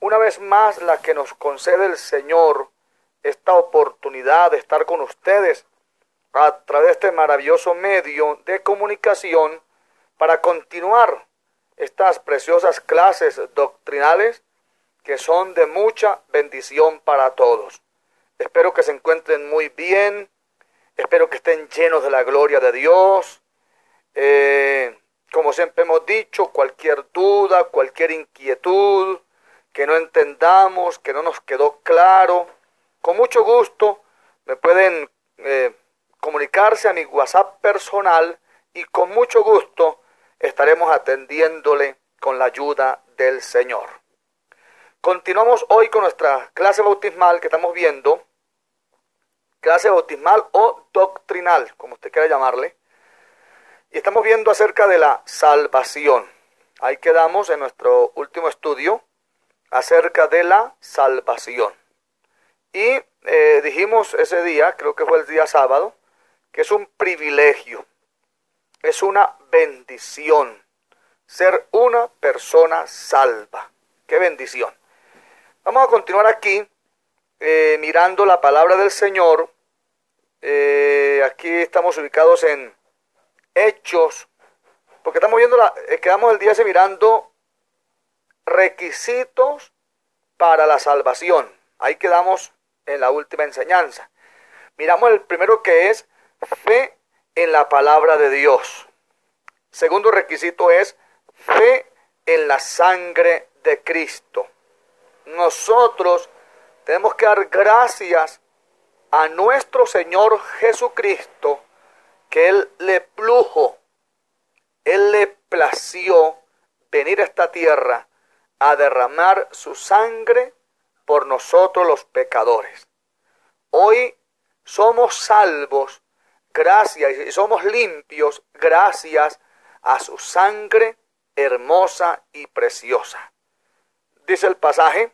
una vez más la que nos concede el Señor esta oportunidad de estar con ustedes a través de este maravilloso medio de comunicación para continuar estas preciosas clases doctrinales que son de mucha bendición para todos. Espero que se encuentren muy bien, espero que estén llenos de la gloria de Dios. Eh, como siempre hemos dicho, cualquier duda, cualquier inquietud que no entendamos, que no nos quedó claro, con mucho gusto me pueden eh, comunicarse a mi WhatsApp personal y con mucho gusto estaremos atendiéndole con la ayuda del Señor. Continuamos hoy con nuestra clase bautismal que estamos viendo, clase bautismal o doctrinal, como usted quiera llamarle, y estamos viendo acerca de la salvación. Ahí quedamos en nuestro último estudio acerca de la salvación. Y eh, dijimos ese día, creo que fue el día sábado, que es un privilegio, es una bendición ser una persona salva. Qué bendición. Vamos a continuar aquí eh, mirando la palabra del Señor. Eh, aquí estamos ubicados en Hechos, porque estamos viendo, la, eh, quedamos el día ese mirando requisitos para la salvación. Ahí quedamos en la última enseñanza. Miramos el primero que es fe en la palabra de Dios. Segundo requisito es fe en la sangre de Cristo. Nosotros tenemos que dar gracias a nuestro Señor Jesucristo Él le plujo, Él le plació venir a esta tierra a derramar su sangre por nosotros los pecadores. Hoy somos salvos gracias y somos limpios gracias a su sangre hermosa y preciosa. Dice el pasaje,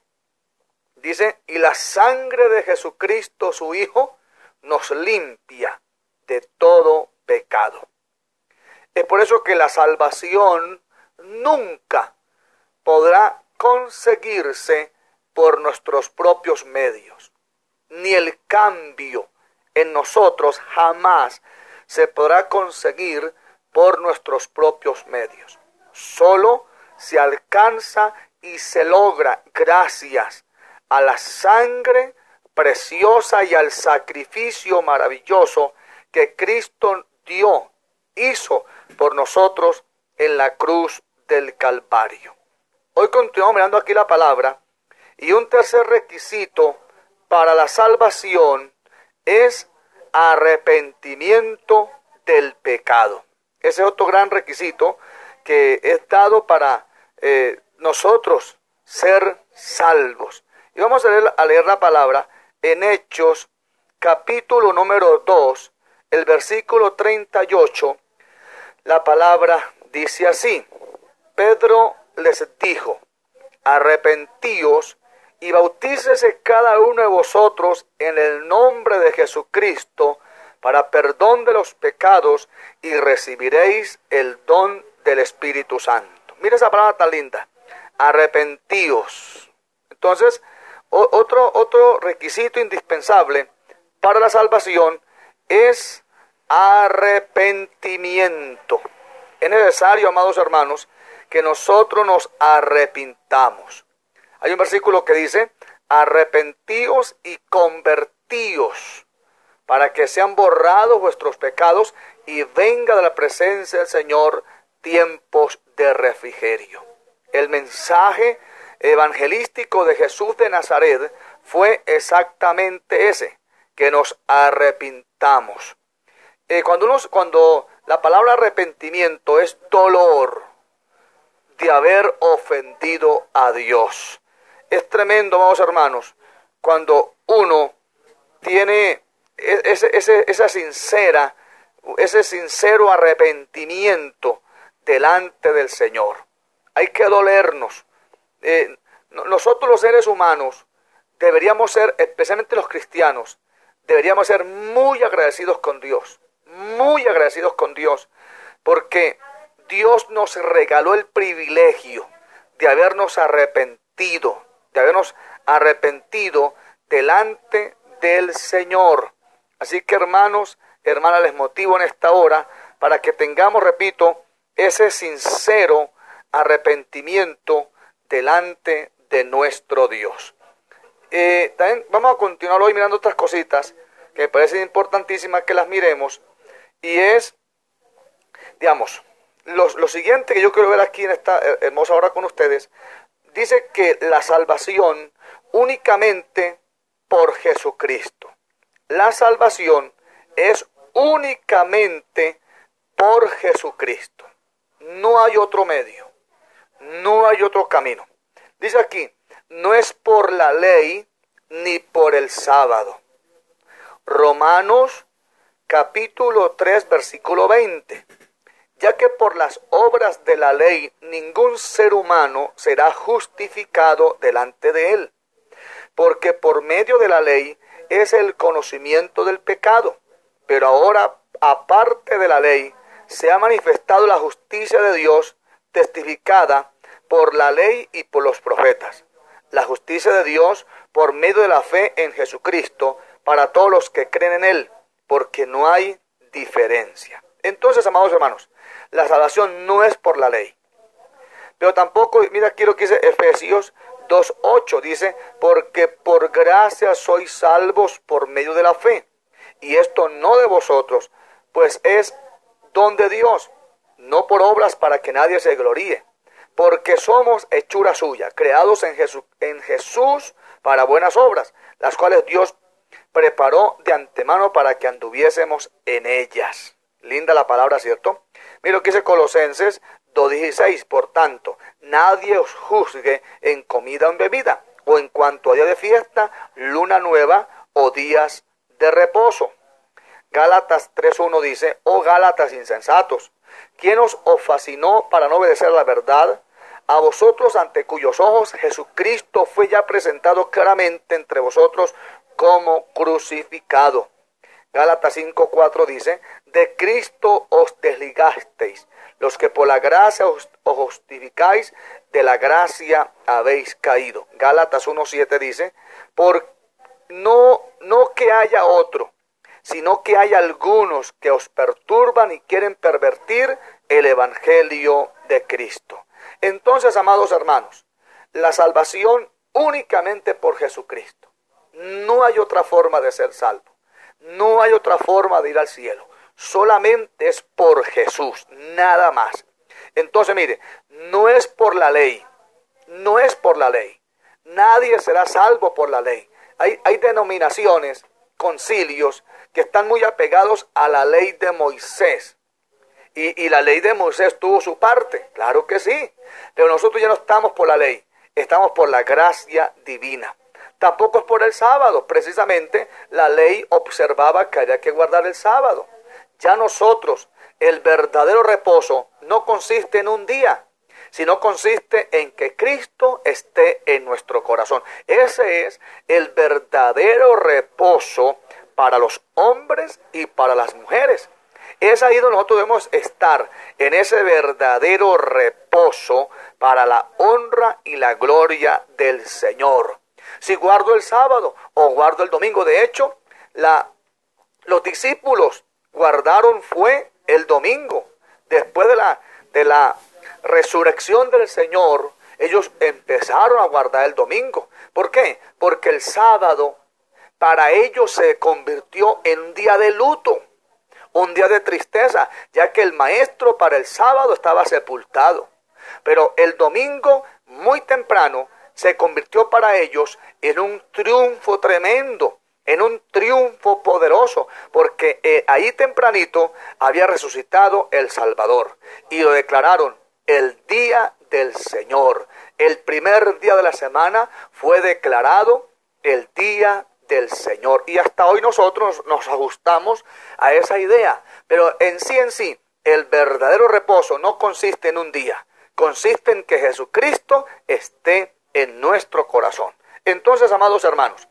dice, y la sangre de Jesucristo su Hijo nos limpia de todo pecado. Es por eso que la salvación nunca podrá conseguirse por nuestros propios medios, ni el cambio en nosotros jamás se podrá conseguir por nuestros propios medios. Solo se alcanza y se logra gracias a la sangre preciosa y al sacrificio maravilloso que Cristo dio, hizo por nosotros en la cruz del Calvario. Hoy continuamos mirando aquí la palabra y un tercer requisito para la salvación es arrepentimiento del pecado. Ese es otro gran requisito que es dado para eh, nosotros ser salvos. Y vamos a leer, a leer la palabra en Hechos capítulo número 2, el versículo 38. La palabra dice así, Pedro les dijo, arrepentíos y bautícese cada uno de vosotros en el nombre de Jesucristo para perdón de los pecados y recibiréis el don del Espíritu Santo. Mira esa palabra tan linda. Arrepentíos. Entonces, otro, otro requisito indispensable para la salvación es arrepentimiento. Es necesario, amados hermanos, que nosotros nos arrepintamos. Hay un versículo que dice, arrepentíos y convertíos para que sean borrados vuestros pecados y venga de la presencia del Señor tiempos de refrigerio. El mensaje evangelístico de Jesús de Nazaret fue exactamente ese, que nos arrepintamos. Eh, cuando, cuando la palabra arrepentimiento es dolor de haber ofendido a Dios. Es tremendo, vamos hermanos, cuando uno tiene e-, ese, esa sincera, ese sincero arrepentimiento delante del Señor. Hay que dolernos. Eh, nosotros los seres humanos deberíamos ser, especialmente los cristianos, deberíamos ser muy agradecidos con Dios, muy agradecidos con Dios, porque Dios nos regaló el privilegio de habernos arrepentido de habernos arrepentido delante del Señor. Así que hermanos, hermanas, les motivo en esta hora para que tengamos, repito, ese sincero arrepentimiento delante de nuestro Dios. Eh, también vamos a continuar hoy mirando otras cositas que me parecen importantísimas que las miremos. Y es, digamos, lo, lo siguiente que yo quiero ver aquí en esta hermosa hora con ustedes, dice que la salvación únicamente por Jesucristo. La salvación es únicamente por Jesucristo. No hay otro medio. No hay otro camino. Dice aquí, no es por la ley ni por el sábado. Romanos capítulo 3 versículo 20. Ya que por las obras de la ley ningún ser humano será justificado delante de él. Porque por medio de la ley es el conocimiento del pecado. Pero ahora, aparte de la ley, se ha manifestado la justicia de Dios testificada por la ley y por los profetas. La justicia de Dios por medio de la fe en Jesucristo para todos los que creen en Él, porque no hay diferencia. Entonces, amados hermanos, la salvación no es por la ley. Pero tampoco, mira aquí lo que dice Efesios 2.8, dice, porque por gracia sois salvos por medio de la fe. Y esto no de vosotros, pues es don de Dios, no por obras para que nadie se gloríe, porque somos hechura suya, creados en Jesús, en Jesús para buenas obras, las cuales Dios preparó de antemano para que anduviésemos en ellas. Linda la palabra, ¿cierto? Mira lo que dice Colosenses 2.16. Por tanto, nadie os juzgue en comida o en bebida, o en cuanto a día de fiesta, luna nueva o días de reposo. Gálatas 3.1 dice, oh Gálatas insensatos, ¿quién os, fascinó para no obedecer la verdad? A vosotros ante cuyos ojos Jesucristo fue ya presentado claramente entre vosotros como crucificado. Gálatas 5.4 dice, de Cristo os desligasteis, los que por la gracia os, justificáis, de la gracia habéis caído. Gálatas 1.7 dice, por no, no que haya otro, sino que hay algunos que os perturban y quieren pervertir el Evangelio de Cristo. Entonces, amados hermanos, la salvación únicamente por Jesucristo. No hay otra forma de ser salvo. No hay otra forma de ir al cielo. Solamente es por Jesús, nada más. Entonces, mire, no es por la ley. No es por la ley. Nadie será salvo por la ley. Hay, hay denominaciones, concilios, que están muy apegados a la ley de Moisés. Y, y, la ley de Moisés tuvo su parte, claro que sí. Pero nosotros ya no estamos por la ley, estamos por la gracia divina. Tampoco es por el sábado, precisamente la ley observaba que había que guardar el sábado. Ya nosotros, el verdadero reposo no consiste en un día, sino consiste en que Cristo esté en nuestro corazón. Ese es el verdadero reposo para los hombres y para las mujeres. Es ahí donde nosotros debemos estar, en ese verdadero reposo para la honra y la gloria del Señor. Si guardo el sábado o guardo el domingo, de hecho, los discípulos guardaron fue el domingo. Después de la, de la resurrección del Señor, ellos empezaron a guardar el domingo. ¿Por qué? Porque el sábado para ellos se convirtió en un día de luto, un día de tristeza, ya que el maestro para el sábado estaba sepultado. Pero el domingo, muy temprano, se convirtió para ellos en un triunfo tremendo, en un triunfo poderoso, porque eh, ahí tempranito había resucitado el Salvador y lo declararon el día del Señor. El primer día de la semana fue declarado el día del Señor. Y hasta hoy nosotros nos ajustamos a esa idea. Pero en sí en sí, el verdadero reposo no consiste en un día, consiste en que Jesucristo esté en nuestro corazón. Entonces, amados hermanos,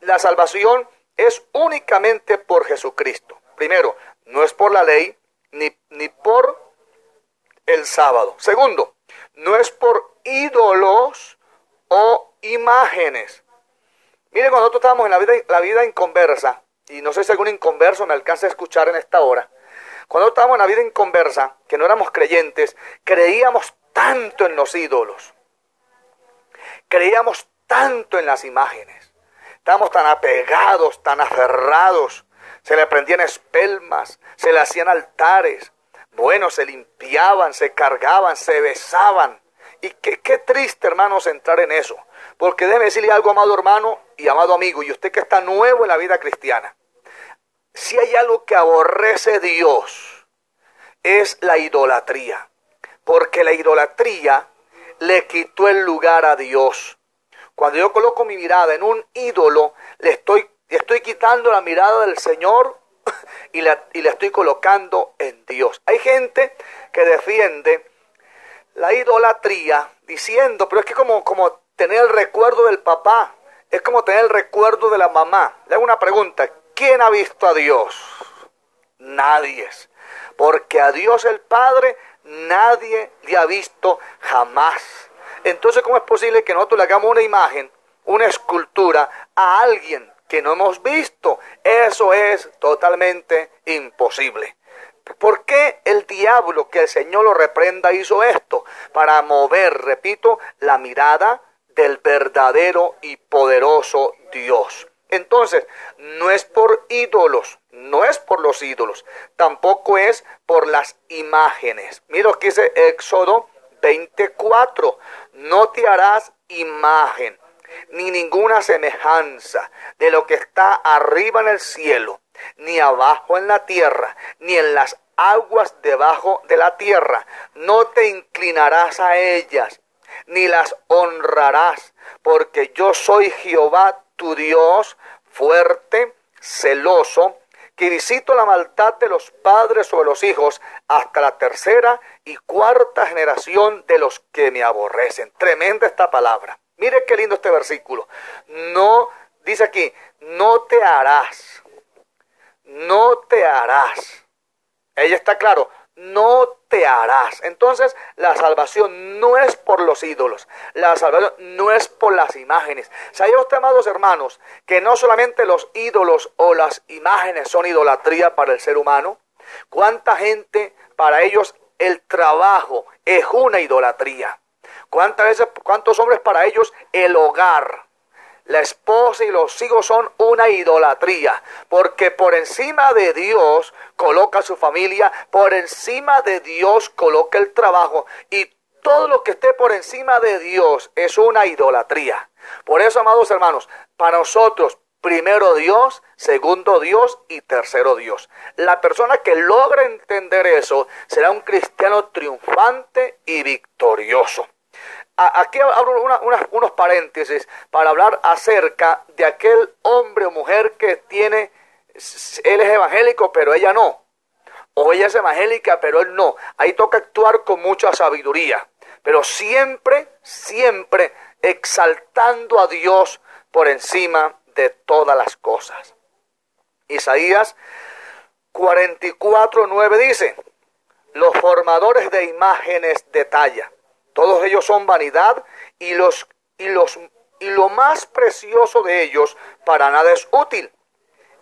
la salvación es únicamente por Jesucristo. Primero, no es por la ley ni, ni por el sábado. Segundo, no es por ídolos o imágenes. Miren, cuando nosotros estábamos en la vida, la vida inconversa, y no sé si algún inconverso me alcanza a escuchar en esta hora, cuando estábamos en la vida inconversa, que no éramos creyentes, creíamos tanto en los ídolos, creíamos tanto en las imágenes, estábamos tan apegados, tan aferrados, se le prendían espelmas, se le hacían altares, bueno, se limpiaban, se cargaban, se besaban. Y qué, qué triste, hermanos, entrar en eso. Porque déjeme decirle algo, amado hermano y amado amigo, y usted que está nuevo en la vida cristiana. Si hay algo que aborrece Dios, es la idolatría. Porque la idolatría le quitó el lugar a Dios. Cuando yo coloco mi mirada en un ídolo, le estoy, estoy quitando la mirada del Señor y la, y la estoy colocando en Dios. Hay gente que defiende la idolatría diciendo, pero es que como, como tener el recuerdo del papá, es como tener el recuerdo de la mamá. Le hago una pregunta, ¿quién ha visto a Dios? Nadie. Porque a Dios el Padre nadie le ha visto jamás. Entonces, ¿cómo es posible que nosotros le hagamos una imagen, una escultura a alguien que no hemos visto. Eso es totalmente imposible. ¿Por qué el diablo, que el Señor lo reprenda, hizo esto? Para mover, repito, la mirada del verdadero y poderoso Dios. Entonces, no es por ídolos, no es por los ídolos, tampoco es por las imágenes. Mira lo que dice Éxodo 24, no te harás imagen ni ninguna semejanza de lo que está arriba en el cielo, ni abajo en la tierra, ni en las aguas debajo de la tierra. No te inclinarás a ellas, ni las honrarás, porque yo soy Jehová tu Dios, fuerte, celoso, que visito la maldad de los padres sobre los hijos hasta la tercera y cuarta generación de los que me aborrecen. Tremenda esta palabra. Mire qué lindo este versículo. No, dice aquí, no te harás. No te harás. Ella está claro, no te harás. Entonces, la salvación no es por los ídolos, la salvación no es por las imágenes. ¿Sabía usted, amados hermanos, que no solamente los ídolos o las imágenes son idolatría para el ser humano? ¿Cuánta gente para ellos el trabajo es una idolatría? ¿Cuántas veces, cuántos hombres para ellos el hogar, la esposa y los hijos son una idolatría? Porque por encima de Dios coloca su familia, por encima de Dios coloca el trabajo y todo lo que esté por encima de Dios es una idolatría. Por eso, amados hermanos, para nosotros, primero Dios, segundo Dios y tercero Dios. La persona que logra entender eso será un cristiano triunfante y victorioso aquí abro unos paréntesis para hablar acerca de aquel hombre o mujer que tiene, él es evangélico, pero ella no. O ella es evangélica, pero él no. Ahí toca actuar con mucha sabiduría. Pero siempre, siempre exaltando a Dios por encima de todas las cosas. Isaías 44, 9 dice, los formadores de imágenes de talla todos ellos son vanidad y, los, y, los, y lo más precioso de ellos para nada es útil.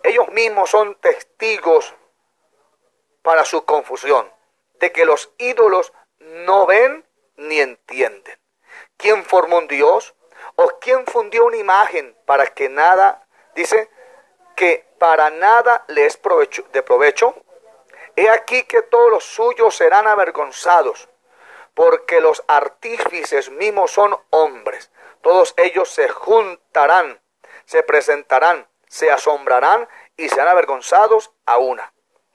Ellos mismos son testigos para su confusión, de que los ídolos no ven ni entienden. ¿Quién formó un Dios? ¿O quién fundió una imagen para que nada, dice, que para nada le es provecho, de provecho? He aquí que todos los suyos serán avergonzados porque los artífices mismos son hombres. Todos ellos se juntarán, se presentarán, se asombrarán y serán avergonzados a una.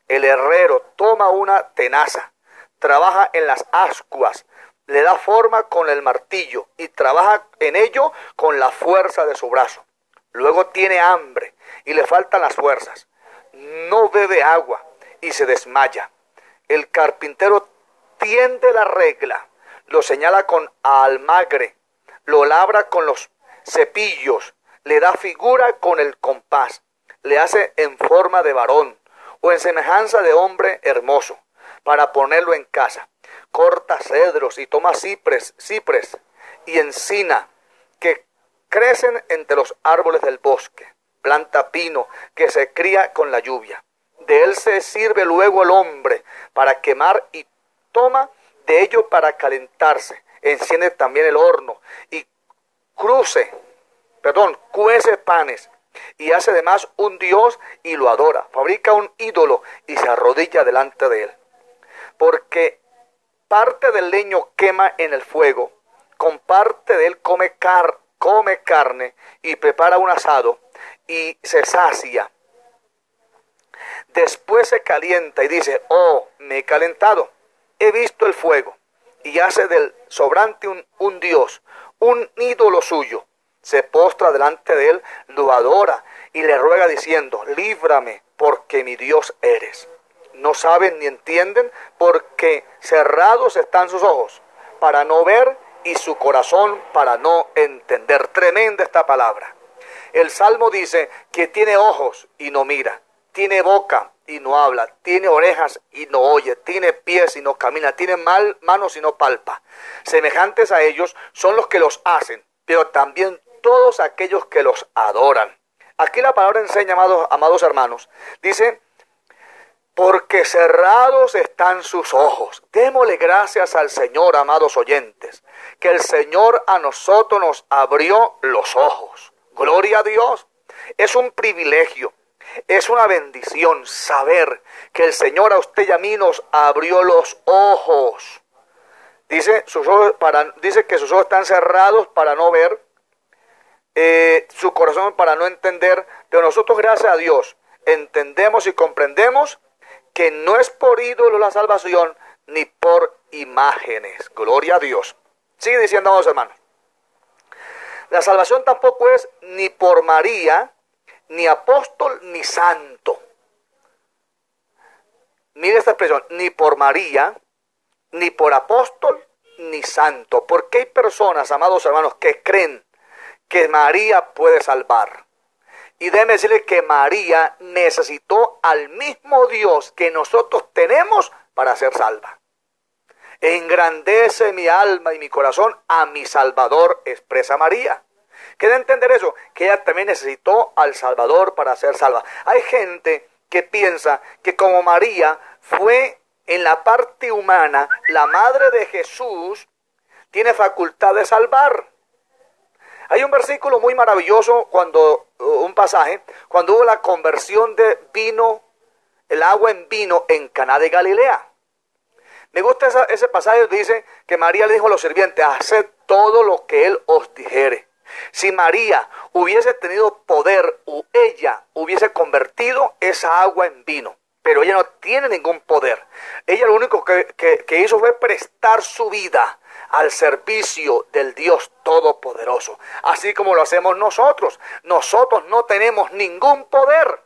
El herrero toma una tenaza, trabaja en las ascuas, le da forma con el martillo y trabaja en ello con la fuerza de su brazo. Luego tiene hambre y le faltan las fuerzas. No bebe agua y se desmaya. El carpintero la regla, lo señala con almagre, lo labra con los cepillos, le da figura con el compás, le hace en forma de varón o en semejanza de hombre hermoso, para ponerlo en casa. Corta cedros y toma cipres, cipres y encina, que crecen entre los árboles del bosque, planta pino que se cría con la lluvia. De él se sirve luego el hombre para quemar y toma de ello para calentarse. Enciende también el horno y cruce, perdón, cuece panes y hace además un dios y lo adora. Fabrica un ídolo y se arrodilla delante de él. Porque parte del leño quema en el fuego, con parte de él come, car come carne y prepara un asado y se sacia. Después se calienta y dice, oh, me he calentado, he visto el fuego, y hace del sobrante un, un dios, un ídolo suyo. Se postra delante de él, lo adora y le ruega diciendo, líbrame porque mi Dios eres. No saben ni entienden porque cerrados están sus ojos para no ver y su corazón para no entender. Tremenda esta palabra. El Salmo dice que tiene ojos y no mira, tiene boca y no habla, tiene orejas y no oye, tiene pies y no camina, tiene mal, manos y no palpa. Semejantes a ellos son los que los hacen, pero también todos aquellos que los adoran. Aquí la palabra enseña, amados, amados hermanos, dice porque cerrados están sus ojos. Démosle gracias al Señor, amados oyentes, que el Señor a nosotros nos abrió los ojos. Gloria a Dios. Es un privilegio, es una bendición saber que el Señor a usted y a mí nos abrió los ojos. Dice, sus ojos para, dice que sus ojos están cerrados para no ver, eh, su corazón para no entender, pero nosotros, gracias a Dios, entendemos y comprendemos que no es por ídolo la salvación, ni por imágenes. Gloria a Dios. Sigue diciendo, vamos hermanos. La salvación tampoco es ni por María, ni apóstol, ni santo. Mire esta expresión, ni por María, ni por apóstol, ni santo. Porque hay personas, amados hermanos, que creen que María puede salvar. Y déjeme decirle que María necesitó al mismo Dios que nosotros tenemos para ser salva. Engrandece mi alma y mi corazón a mi Salvador, expresa María. ¿Quiere entender eso? Que ella también necesitó al Salvador para ser salva. Hay gente que piensa que como María fue en la parte humana la madre de Jesús, tiene facultad de salvar. Hay un versículo muy maravilloso cuando, un pasaje, cuando hubo la conversión de vino, el agua en vino en Caná de Galilea. Me gusta ese pasaje, dice que María le dijo a los sirvientes, haced todo lo que él os dijere. Si María hubiese tenido poder, o ella hubiese convertido esa agua en vino, pero ella no tiene ningún poder. Ella lo único que, que hizo fue prestar su vida al servicio del Dios Todopoderoso, así como lo hacemos nosotros. Nosotros no tenemos ningún poder,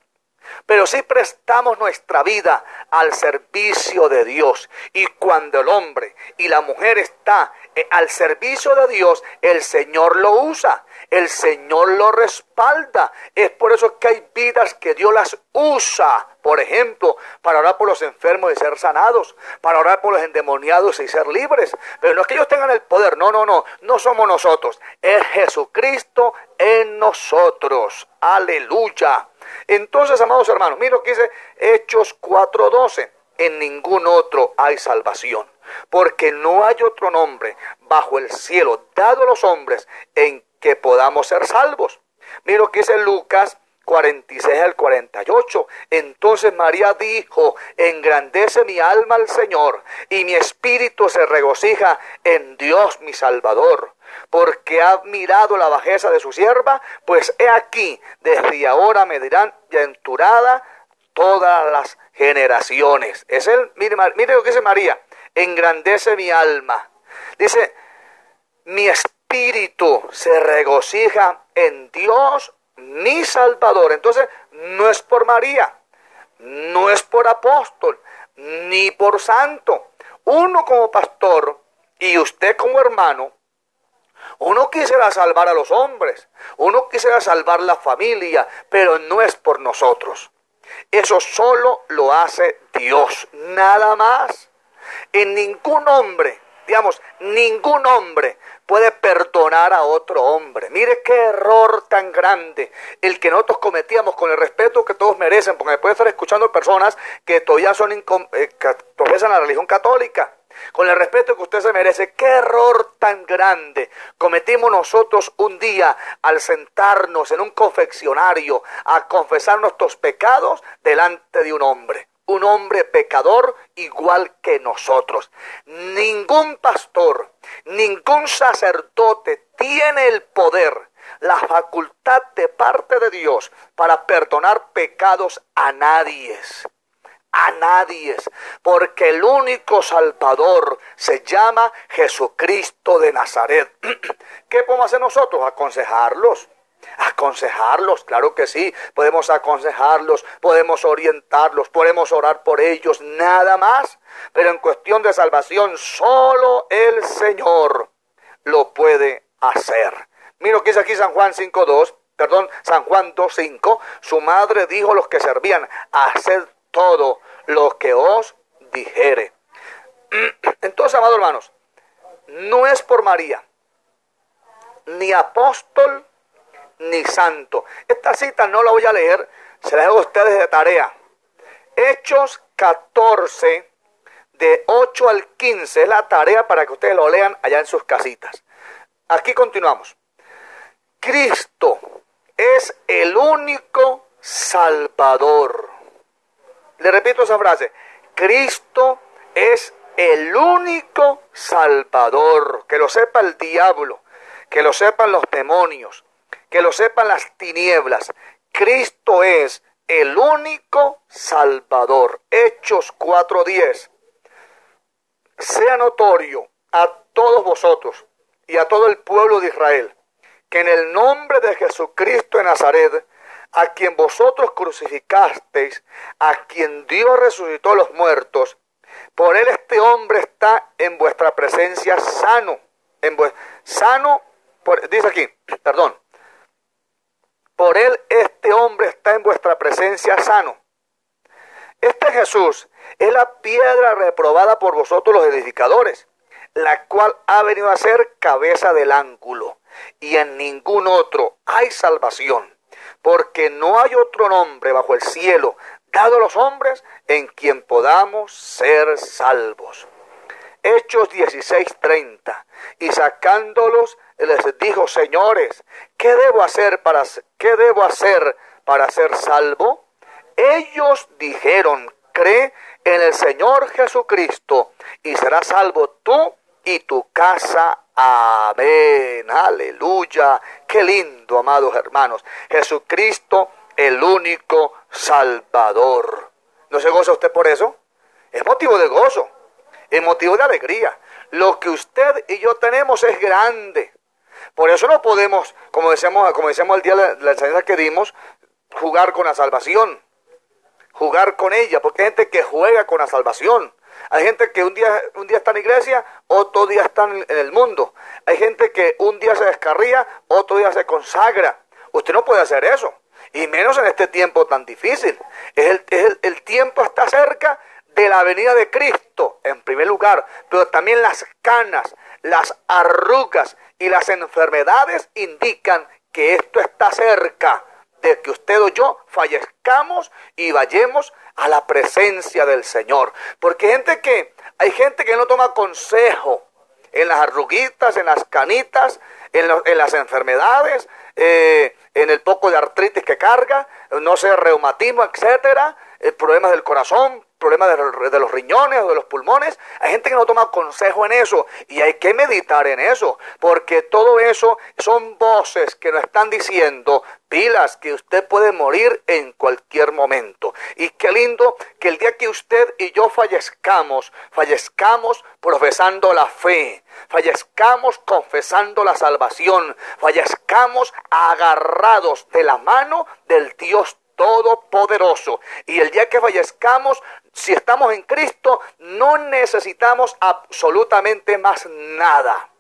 pero sí prestamos nuestra vida al servicio de Dios. Y cuando el hombre y la mujer está eh, al servicio de Dios, el Señor lo usa, el Señor lo respalda. Es por eso que hay vidas que Dios las usa, por ejemplo, para orar por los enfermos y ser sanados, para orar por los endemoniados y ser libres. Pero no es que ellos tengan el poder, no, no, no, no somos nosotros, es Jesucristo en nosotros. Aleluya. Entonces, amados hermanos, mira lo que dice Hechos 4:12. En ningún otro hay salvación porque no hay otro nombre bajo el cielo dado a los hombres en que podamos ser salvos. Mira lo que dice Lucas 46 al 48. Entonces María dijo, engrandece mi alma al Señor y mi espíritu se regocija en Dios mi Salvador, porque ha mirado la bajeza de su sierva, pues he aquí, desde ahora me dirán aventurada todas las generaciones. Es el, mire, mire lo que dice María, engrandece mi alma. Dice, mi espíritu se regocija en Dios, mi Salvador. Entonces, no es por María, no es por apóstol, ni por santo. Uno como pastor y usted como hermano, uno quisiera salvar a los hombres, uno quisiera salvar la familia, pero no es por nosotros. Eso solo lo hace Dios, nada más. En ningún hombre, digamos, ningún hombre puede perdonar a otro hombre. Mire qué error tan grande el que nosotros cometíamos con el respeto que todos merecen, porque me puede estar escuchando personas que todavía son eh, profesan la religión católica. Con el respeto que usted se merece, qué error tan grande cometimos nosotros un día al sentarnos en un confeccionario a confesar nuestros pecados delante de un hombre un hombre pecador igual que nosotros. Ningún pastor, ningún sacerdote tiene el poder, la facultad de parte de Dios para perdonar pecados a nadie. A nadie, porque el único Salvador se llama Jesucristo de Nazaret. ¿Qué podemos hacer nosotros? Aconsejarlos Aconsejarlos, claro que sí, podemos aconsejarlos, podemos orientarlos, podemos orar por ellos, nada más. Pero en cuestión de salvación, solo el Señor lo puede hacer. Mira lo que dice aquí San Juan 5.2, perdón, San Juan 2.5, su madre dijo a los que servían, haced todo lo que os dijere. Entonces, amados hermanos, no es por María, ni apóstol, ni santo. Esta cita no la voy a leer, se la dejo a ustedes de tarea. Hechos 14, de 8 al 15, es la tarea para que ustedes lo lean allá en sus casitas. Aquí continuamos. Cristo es el único Salvador. Le repito esa frase. Cristo es el único Salvador. Que lo sepa el diablo, que lo sepan los demonios, que lo sepan las tinieblas. Cristo es el único Salvador. Hechos 4:10. Sea notorio a todos vosotros y a todo el pueblo de Israel que en el nombre de Jesucristo de Nazaret, a quien vosotros crucificasteis, a quien Dios resucitó a los muertos, por él este hombre está en vuestra presencia sano, en sano, dice aquí, perdón, por él este hombre está en vuestra presencia sano. Este Jesús es la piedra reprobada por vosotros los edificadores, la cual ha venido a ser cabeza del ángulo. Y en ningún otro hay salvación, porque no hay otro nombre bajo el cielo dado a los hombres en quien podamos ser salvos. Hechos 16:30. Y sacándolos les dijo, señores, ¿qué debo hacer para, qué debo hacer para ser salvo? Ellos dijeron, cree en el Señor Jesucristo y serás salvo tú y tu casa. Amén. Aleluya. Qué lindo, amados hermanos. Jesucristo, el único Salvador. ¿No se goza usted por eso? Es motivo de gozo, es motivo de alegría. Lo que usted y yo tenemos es grande. Por eso no podemos, como decíamos, como decíamos el día de la enseñanza que dimos, jugar con la salvación, jugar con ella, porque hay gente que juega con la salvación. Hay gente que un día, un día está en la iglesia, otro día está en el mundo. Hay gente que un día se descarría, otro día se consagra. Usted no puede hacer eso. Y menos en este tiempo tan difícil. el, el tiempo está cerca de la venida de Cristo, en primer lugar, pero también las canas, las arrugas y las enfermedades indican que esto está cerca de que usted o yo fallezcamos y vayamos a la presencia del Señor. Porque gente que, hay gente que no toma consejo en las arruguitas, en las canitas, en, las enfermedades, eh, en el poco de artritis que carga, no sé, reumatismo, etcétera, eh, problemas del corazón, problemas de, los riñones o de los pulmones. Hay gente que no toma consejo en eso y hay que meditar en eso, porque todo eso son voces que nos están diciendo, pilas, que usted puede morir en cualquier momento. Y qué lindo que el día que usted y yo fallezcamos, fallezcamos profesando la fe, fallezcamos confesando la salvación, fallezcamos agarrados de la mano del Dios Todopoderoso. Y el día que fallezcamos, si estamos en Cristo, no necesitamos absolutamente más nada.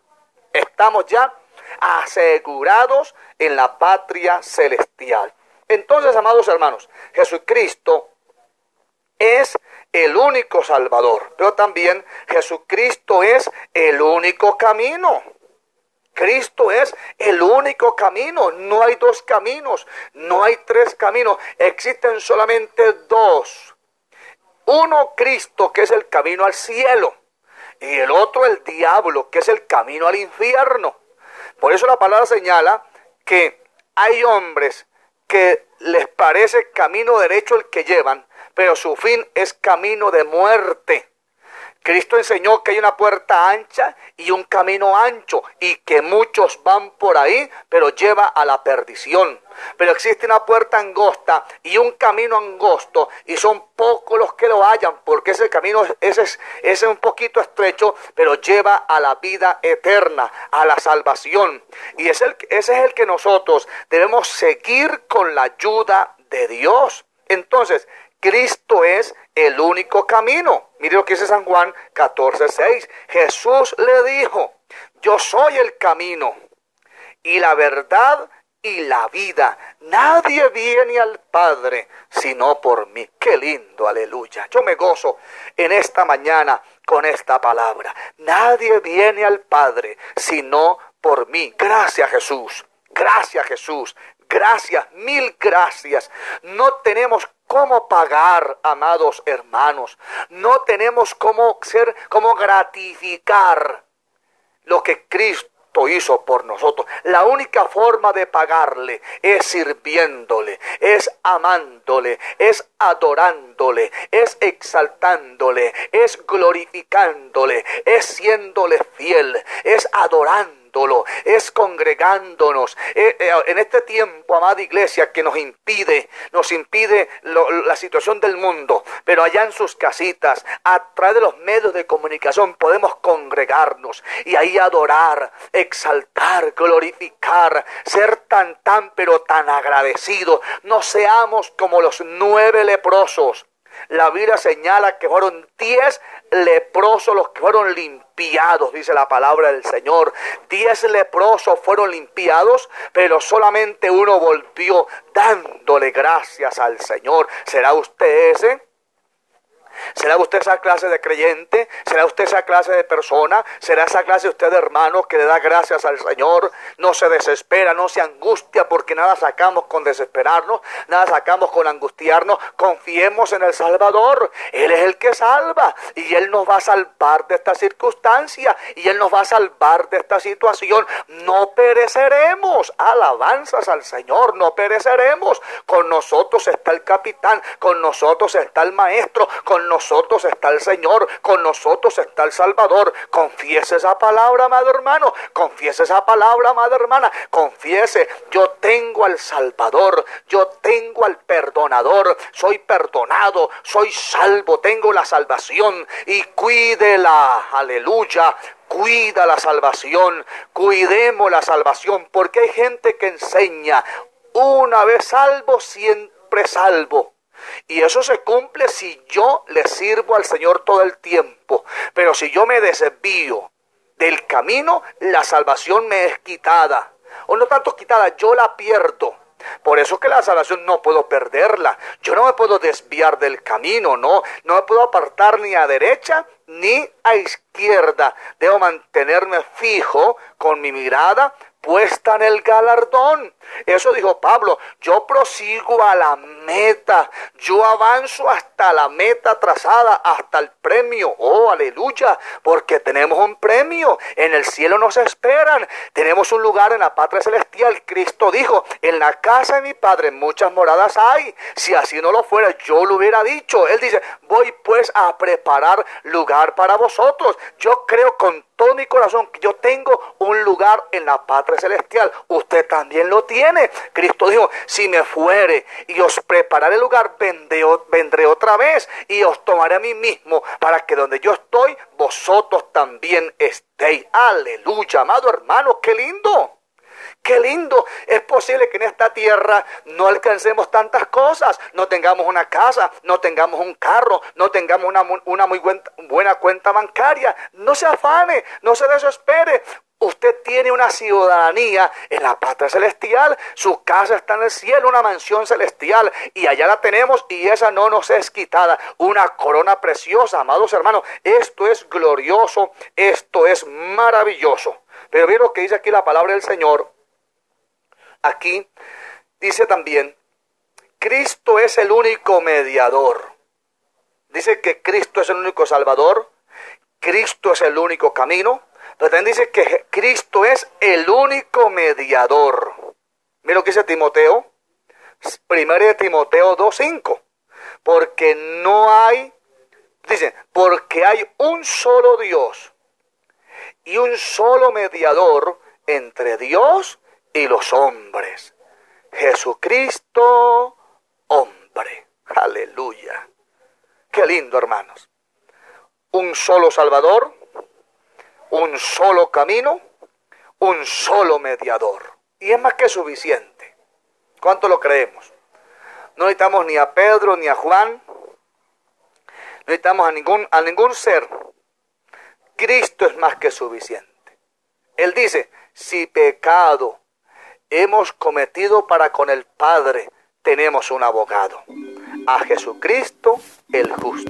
Estamos ya asegurados en la patria celestial. Entonces, amados hermanos, Jesucristo es el único Salvador, pero también Jesucristo es el único camino. Cristo es el único camino. No hay dos caminos, no hay tres caminos. Existen solamente dos. Uno, Cristo, que es el camino al cielo. Y el otro, el diablo, que es el camino al infierno. Por eso la palabra señala que hay hombres que les parece camino derecho el que llevan, pero su fin es camino de muerte. Cristo enseñó que hay una puerta ancha y un camino ancho y que muchos van por ahí, pero lleva a la perdición. Pero existe una puerta angosta y un camino angosto y son pocos los que lo hallan porque ese camino ese es, ese es un poquito estrecho, pero lleva a la vida eterna, a la salvación. Y ese es el que nosotros debemos seguir con la ayuda de Dios. Entonces, Cristo es el único camino. Mire lo que dice San Juan 14, 6. Jesús le dijo, yo soy el camino y la verdad y la vida. Nadie viene al Padre sino por mí. Qué lindo, aleluya. Yo me gozo en esta mañana con esta palabra. Nadie viene al Padre sino por mí. Gracias Jesús. Gracias Jesús. Gracias, mil gracias. No tenemos cómo pagar, amados hermanos. No tenemos cómo ser, cómo gratificar lo que Cristo hizo por nosotros. La única forma de pagarle es sirviéndole, es amándole, es adorándole, es exaltándole, es glorificándole, es siéndole fiel, es adorando es congregándonos. Eh, eh, en este tiempo, amada iglesia, que nos impide, nos impide la situación del mundo, pero allá en sus casitas, a través de los medios de comunicación, podemos congregarnos y ahí adorar, exaltar, glorificar, ser tan, tan, pero tan agradecidos. No seamos como los nueve leprosos la Biblia señala que fueron diez leprosos los que fueron limpiados, dice la palabra del Señor. Diez leprosos fueron limpiados, pero solamente uno volvió dándole gracias al Señor. ¿Será usted ese? ¿Será usted esa clase de creyente? ¿Será usted esa clase de persona? ¿Será esa clase usted de hermano que le da gracias al Señor? No se desespera, no se angustia porque nada sacamos con desesperarnos, nada sacamos con angustiarnos. Confiemos en el Salvador. Él es el que salva y Él nos va a salvar de esta circunstancia y Él nos va a salvar de esta situación. No pereceremos. Alabanzas al Señor, no pereceremos. Con nosotros está el capitán, con nosotros está el maestro, con nosotros está el Señor, con nosotros está el Salvador. Confiese esa palabra, amado hermano, confiese esa palabra, amada hermana, confiese, yo tengo al Salvador, yo tengo al perdonador, soy perdonado, soy salvo, tengo la salvación y cuídela, aleluya, cuida la salvación, cuidemos la salvación, porque hay gente que enseña, una vez salvo, siempre salvo. Y eso se cumple si yo le sirvo al Señor todo el tiempo. Pero si yo me desvío del camino, la salvación me es quitada. O no tanto quitada, yo la pierdo. Por eso que la salvación no puedo perderla. Yo no me puedo desviar del camino, no. No me puedo apartar ni a derecha ni a izquierda. Debo mantenerme fijo con mi mirada puesta en el galardón. Eso dijo Pablo, yo prosigo a la meta, yo avanzo hasta la meta trazada, hasta el premio. Oh, aleluya, porque tenemos un premio, en el cielo nos esperan, tenemos un lugar en la patria celestial. Cristo dijo, en la casa de mi Padre muchas moradas hay. Si así no lo fuera, yo lo hubiera dicho. Él dice, voy pues a preparar lugar para vosotros. Yo creo con todo mi corazón que yo tengo un lugar en la patria celestial. Usted también lo tiene. Cristo dijo, si me fuere y os prepararé lugar, vendré, vendré otra vez y os tomaré a mí mismo para que donde yo estoy, vosotros también estéis. Aleluya, amado hermano, qué lindo. Qué lindo. Es posible que en esta tierra no alcancemos tantas cosas. No tengamos una casa, no tengamos un carro, no tengamos una, muy buena cuenta bancaria. No se afane, no se desespere. Usted tiene una ciudadanía en la patria celestial, su casa está en el cielo, una mansión celestial, y allá la tenemos y esa no nos es quitada. Una corona preciosa, amados hermanos. Esto es glorioso, esto es maravilloso. Pero ve lo que dice aquí la palabra del Señor. Aquí dice también, Cristo es el único mediador. Dice que Cristo es el único Salvador, Cristo es el único camino, pero también dice que Cristo es el único mediador. Mira lo que dice Timoteo, 1 de Timoteo 2.5, porque no hay, dice, porque hay un solo Dios y un solo mediador entre Dios y los hombres. Jesucristo, hombre. Aleluya. Qué lindo, hermanos. Un solo Salvador, un solo camino, un solo mediador. Y es más que suficiente. ¿Cuánto lo creemos? No necesitamos ni a Pedro ni a Juan. No necesitamos a ningún, a ningún ser. Cristo es más que suficiente. Él dice, si pecado hemos cometido para con el Padre, tenemos un abogado, a Jesucristo el justo.